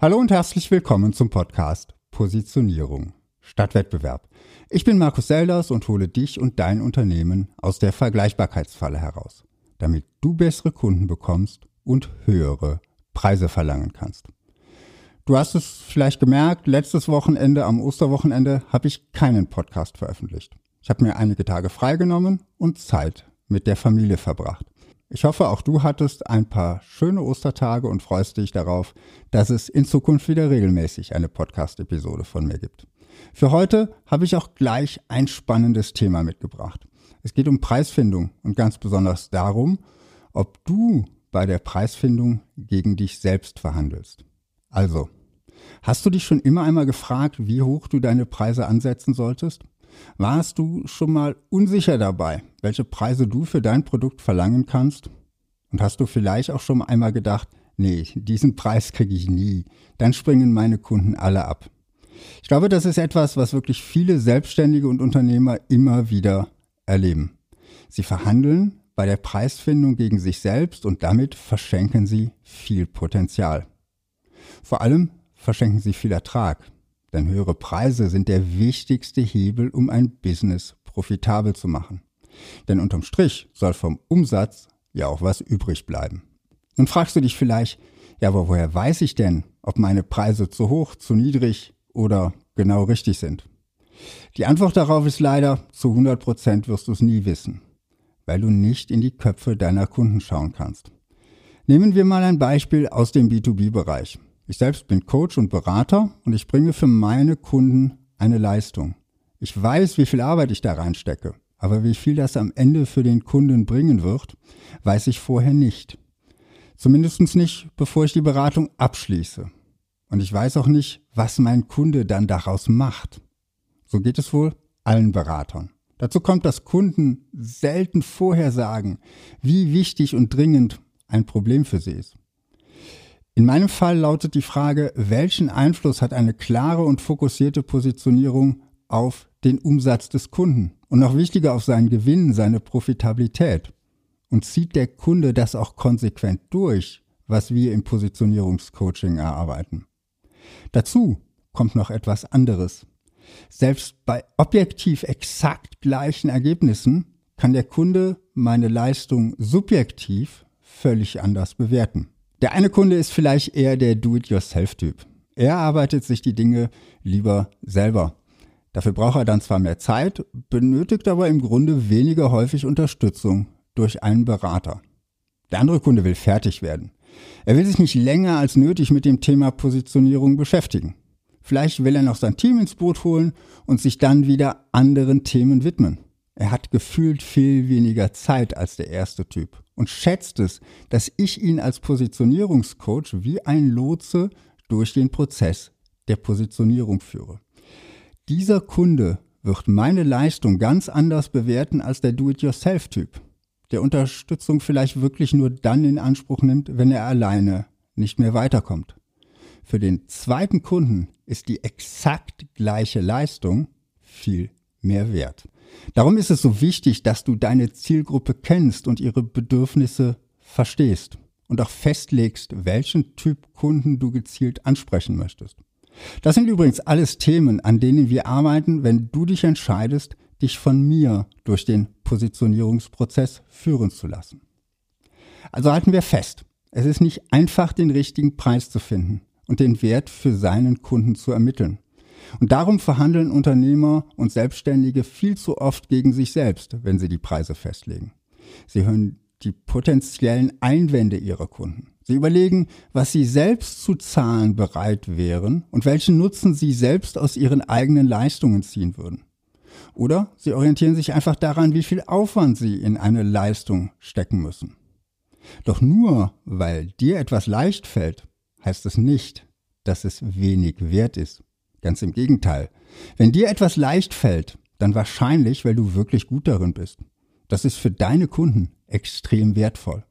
Hallo und herzlich willkommen zum Podcast Positionierung statt Wettbewerb. Ich bin Markus Selders und hole dich und dein Unternehmen aus der Vergleichbarkeitsfalle heraus, damit du bessere Kunden bekommst und höhere Preise verlangen kannst. Du hast es vielleicht gemerkt, letztes Wochenende am Osterwochenende habe ich keinen Podcast veröffentlicht. Ich habe mir einige Tage freigenommen und Zeit mit der Familie verbracht. Ich hoffe, auch du hattest ein paar schöne Ostertage und freust dich darauf, dass es in Zukunft wieder regelmäßig eine Podcast-Episode von mir gibt. Für heute habe ich auch gleich ein spannendes Thema mitgebracht. Es geht um Preisfindung und ganz besonders darum, ob du bei der Preisfindung gegen dich selbst verhandelst. Also, hast du dich schon immer einmal gefragt, wie hoch du deine Preise ansetzen solltest? Warst du schon mal unsicher dabei, welche Preise du für dein Produkt verlangen kannst? Und hast du vielleicht auch schon einmal gedacht, nee, diesen Preis kriege ich nie, dann springen meine Kunden alle ab. Ich glaube, das ist etwas, was wirklich viele Selbstständige und Unternehmer immer wieder erleben. Sie verhandeln bei der Preisfindung gegen sich selbst und damit verschenken sie viel Potenzial. Vor allem verschenken sie viel Ertrag. Denn höhere Preise sind der wichtigste Hebel, um ein Business profitabel zu machen. Denn unterm Strich soll vom Umsatz ja auch was übrig bleiben. Nun fragst du dich vielleicht, ja, aber woher weiß ich denn, ob meine Preise zu hoch, zu niedrig oder genau richtig sind? Die Antwort darauf ist leider, zu 100 Prozent wirst du es nie wissen, weil du nicht in die Köpfe deiner Kunden schauen kannst. Nehmen wir mal ein Beispiel aus dem B2B-Bereich. Ich selbst bin Coach und Berater und ich bringe für meine Kunden eine Leistung. Ich weiß, wie viel Arbeit ich da reinstecke, aber wie viel das am Ende für den Kunden bringen wird, weiß ich vorher nicht. Zumindest nicht, bevor ich die Beratung abschließe. Und ich weiß auch nicht, was mein Kunde dann daraus macht. So geht es wohl allen Beratern. Dazu kommt, dass Kunden selten vorher sagen, wie wichtig und dringend ein Problem für sie ist. In meinem Fall lautet die Frage, welchen Einfluss hat eine klare und fokussierte Positionierung auf den Umsatz des Kunden und noch wichtiger auf seinen Gewinn, seine Profitabilität? Und zieht der Kunde das auch konsequent durch, was wir im Positionierungscoaching erarbeiten? Dazu kommt noch etwas anderes. Selbst bei objektiv exakt gleichen Ergebnissen kann der Kunde meine Leistung subjektiv völlig anders bewerten. Der eine Kunde ist vielleicht eher der Do-it-yourself-Typ. Er arbeitet sich die Dinge lieber selber. Dafür braucht er dann zwar mehr Zeit, benötigt aber im Grunde weniger häufig Unterstützung durch einen Berater. Der andere Kunde will fertig werden. Er will sich nicht länger als nötig mit dem Thema Positionierung beschäftigen. Vielleicht will er noch sein Team ins Boot holen und sich dann wieder anderen Themen widmen. Er hat gefühlt viel weniger Zeit als der erste Typ und schätzt es, dass ich ihn als Positionierungscoach wie ein Lotse durch den Prozess der Positionierung führe. Dieser Kunde wird meine Leistung ganz anders bewerten als der Do-it-yourself-Typ, der Unterstützung vielleicht wirklich nur dann in Anspruch nimmt, wenn er alleine nicht mehr weiterkommt. Für den zweiten Kunden ist die exakt gleiche Leistung viel mehr wert. Darum ist es so wichtig, dass du deine Zielgruppe kennst und ihre Bedürfnisse verstehst und auch festlegst, welchen Typ Kunden du gezielt ansprechen möchtest. Das sind übrigens alles Themen, an denen wir arbeiten, wenn du dich entscheidest, dich von mir durch den Positionierungsprozess führen zu lassen. Also halten wir fest, es ist nicht einfach, den richtigen Preis zu finden und den Wert für seinen Kunden zu ermitteln. Und darum verhandeln Unternehmer und Selbstständige viel zu oft gegen sich selbst, wenn sie die Preise festlegen. Sie hören die potenziellen Einwände ihrer Kunden. Sie überlegen, was sie selbst zu zahlen bereit wären und welchen Nutzen sie selbst aus ihren eigenen Leistungen ziehen würden. Oder sie orientieren sich einfach daran, wie viel Aufwand sie in eine Leistung stecken müssen. Doch nur weil dir etwas leicht fällt, heißt es nicht, dass es wenig wert ist. Ganz im Gegenteil. Wenn dir etwas leicht fällt, dann wahrscheinlich, weil du wirklich gut darin bist. Das ist für deine Kunden extrem wertvoll.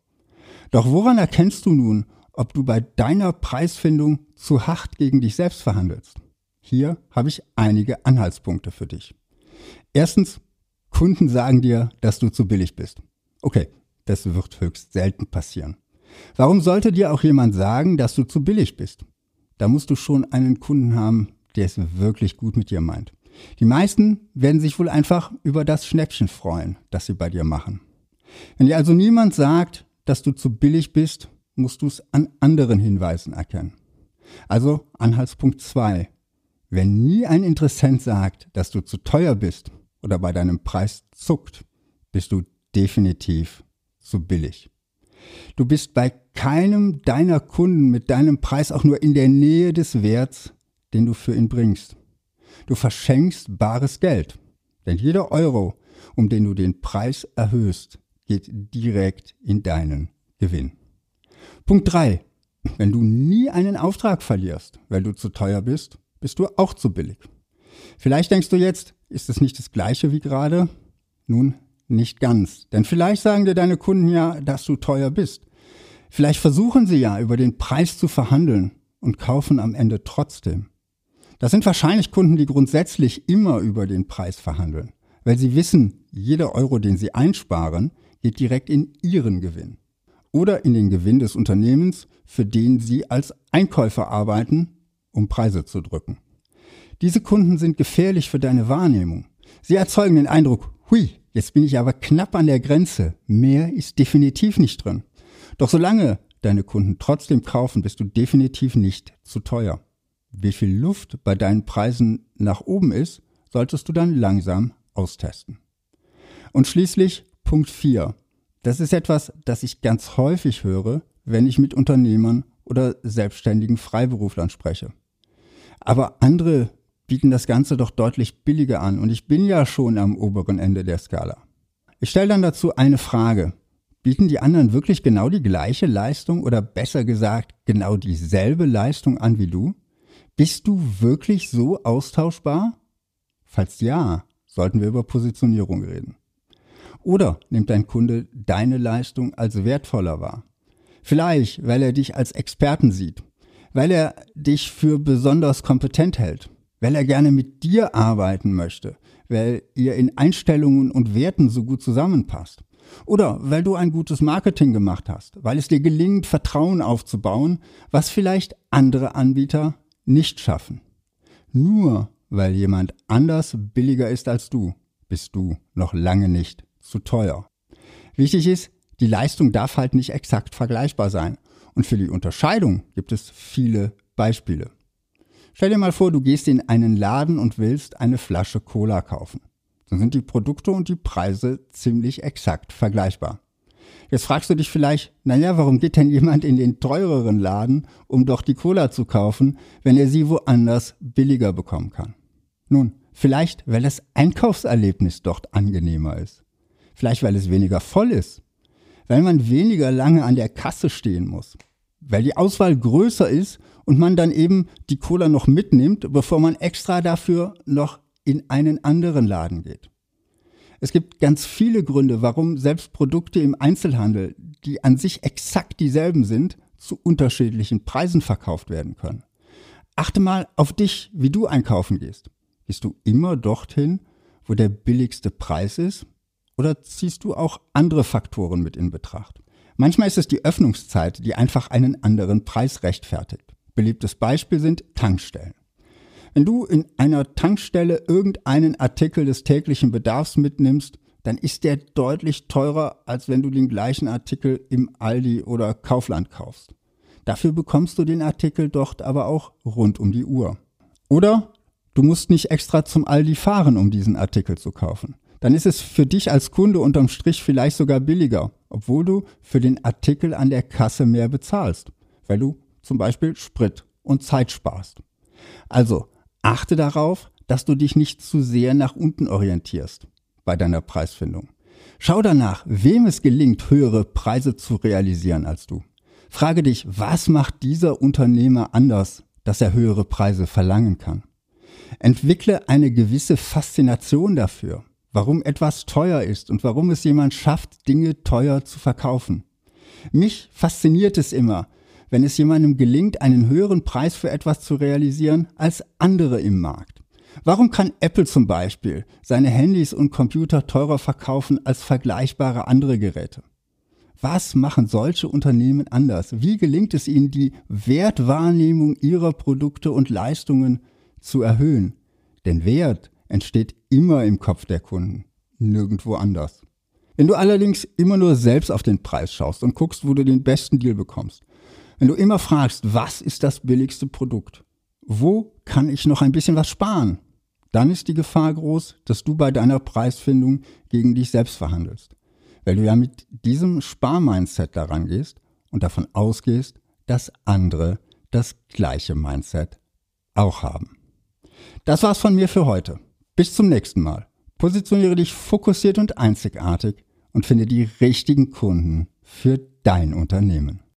Doch woran erkennst du nun, ob du bei deiner Preisfindung zu hart gegen dich selbst verhandelst? Hier habe ich einige Anhaltspunkte für dich. Erstens, Kunden sagen dir, dass du zu billig bist. Okay, das wird höchst selten passieren. Warum sollte dir auch jemand sagen, dass du zu billig bist? da musst du schon einen Kunden haben, der es wirklich gut mit dir meint. Die meisten werden sich wohl einfach über das Schnäppchen freuen, das sie bei dir machen. Wenn dir also niemand sagt, dass du zu billig bist, musst du es an anderen Hinweisen erkennen. Also Anhaltspunkt 2. Wenn nie ein Interessent sagt, dass du zu teuer bist oder bei deinem Preis zuckt, bist du definitiv zu billig. Du bist bei keinem deiner Kunden mit deinem Preis auch nur in der Nähe des Werts, den du für ihn bringst. Du verschenkst bares Geld, denn jeder Euro, um den du den Preis erhöhst, geht direkt in deinen Gewinn. Punkt 3. Wenn du nie einen Auftrag verlierst, weil du zu teuer bist, bist du auch zu billig. Vielleicht denkst du jetzt, ist es nicht das gleiche wie gerade? Nun, nicht ganz. Denn vielleicht sagen dir deine Kunden ja, dass du teuer bist. Vielleicht versuchen sie ja über den Preis zu verhandeln und kaufen am Ende trotzdem. Das sind wahrscheinlich Kunden, die grundsätzlich immer über den Preis verhandeln, weil sie wissen, jeder Euro, den sie einsparen, geht direkt in ihren Gewinn oder in den Gewinn des Unternehmens, für den sie als Einkäufer arbeiten, um Preise zu drücken. Diese Kunden sind gefährlich für deine Wahrnehmung. Sie erzeugen den Eindruck, hui, jetzt bin ich aber knapp an der Grenze, mehr ist definitiv nicht drin. Doch solange deine Kunden trotzdem kaufen, bist du definitiv nicht zu teuer. Wie viel Luft bei deinen Preisen nach oben ist, solltest du dann langsam austesten. Und schließlich Punkt 4. Das ist etwas, das ich ganz häufig höre, wenn ich mit Unternehmern oder selbstständigen Freiberuflern spreche. Aber andere bieten das Ganze doch deutlich billiger an und ich bin ja schon am oberen Ende der Skala. Ich stelle dann dazu eine Frage. Bieten die anderen wirklich genau die gleiche Leistung oder besser gesagt genau dieselbe Leistung an wie du? Bist du wirklich so austauschbar? Falls ja, sollten wir über Positionierung reden. Oder nimmt dein Kunde deine Leistung als wertvoller wahr? Vielleicht, weil er dich als Experten sieht, weil er dich für besonders kompetent hält, weil er gerne mit dir arbeiten möchte, weil ihr in Einstellungen und Werten so gut zusammenpasst. Oder weil du ein gutes Marketing gemacht hast, weil es dir gelingt, Vertrauen aufzubauen, was vielleicht andere Anbieter nicht schaffen. Nur weil jemand anders billiger ist als du, bist du noch lange nicht zu teuer. Wichtig ist, die Leistung darf halt nicht exakt vergleichbar sein. Und für die Unterscheidung gibt es viele Beispiele. Stell dir mal vor, du gehst in einen Laden und willst eine Flasche Cola kaufen. Dann sind die Produkte und die Preise ziemlich exakt vergleichbar. Jetzt fragst du dich vielleicht, naja, warum geht denn jemand in den teureren Laden, um doch die Cola zu kaufen, wenn er sie woanders billiger bekommen kann? Nun, vielleicht, weil das Einkaufserlebnis dort angenehmer ist. Vielleicht, weil es weniger voll ist. Weil man weniger lange an der Kasse stehen muss. Weil die Auswahl größer ist und man dann eben die Cola noch mitnimmt, bevor man extra dafür noch in einen anderen Laden geht. Es gibt ganz viele Gründe, warum selbst Produkte im Einzelhandel, die an sich exakt dieselben sind, zu unterschiedlichen Preisen verkauft werden können. Achte mal auf dich, wie du einkaufen gehst. Gehst du immer dorthin, wo der billigste Preis ist? Oder ziehst du auch andere Faktoren mit in Betracht? Manchmal ist es die Öffnungszeit, die einfach einen anderen Preis rechtfertigt. Beliebtes Beispiel sind Tankstellen. Wenn du in einer Tankstelle irgendeinen Artikel des täglichen Bedarfs mitnimmst, dann ist der deutlich teurer, als wenn du den gleichen Artikel im Aldi oder Kaufland kaufst. Dafür bekommst du den Artikel dort aber auch rund um die Uhr. Oder du musst nicht extra zum Aldi fahren, um diesen Artikel zu kaufen dann ist es für dich als Kunde unterm Strich vielleicht sogar billiger, obwohl du für den Artikel an der Kasse mehr bezahlst, weil du zum Beispiel Sprit und Zeit sparst. Also achte darauf, dass du dich nicht zu sehr nach unten orientierst bei deiner Preisfindung. Schau danach, wem es gelingt, höhere Preise zu realisieren als du. Frage dich, was macht dieser Unternehmer anders, dass er höhere Preise verlangen kann? Entwickle eine gewisse Faszination dafür warum etwas teuer ist und warum es jemand schafft, Dinge teuer zu verkaufen. Mich fasziniert es immer, wenn es jemandem gelingt, einen höheren Preis für etwas zu realisieren als andere im Markt. Warum kann Apple zum Beispiel seine Handys und Computer teurer verkaufen als vergleichbare andere Geräte? Was machen solche Unternehmen anders? Wie gelingt es ihnen, die Wertwahrnehmung ihrer Produkte und Leistungen zu erhöhen? Denn Wert entsteht immer im Kopf der Kunden, nirgendwo anders. Wenn du allerdings immer nur selbst auf den Preis schaust und guckst, wo du den besten Deal bekommst, wenn du immer fragst, was ist das billigste Produkt, wo kann ich noch ein bisschen was sparen, dann ist die Gefahr groß, dass du bei deiner Preisfindung gegen dich selbst verhandelst weil du ja mit diesem Sparmindset daran gehst und davon ausgehst, dass andere das gleiche Mindset auch haben. Das war's von mir für heute. Bis zum nächsten Mal. Positioniere dich fokussiert und einzigartig und finde die richtigen Kunden für dein Unternehmen.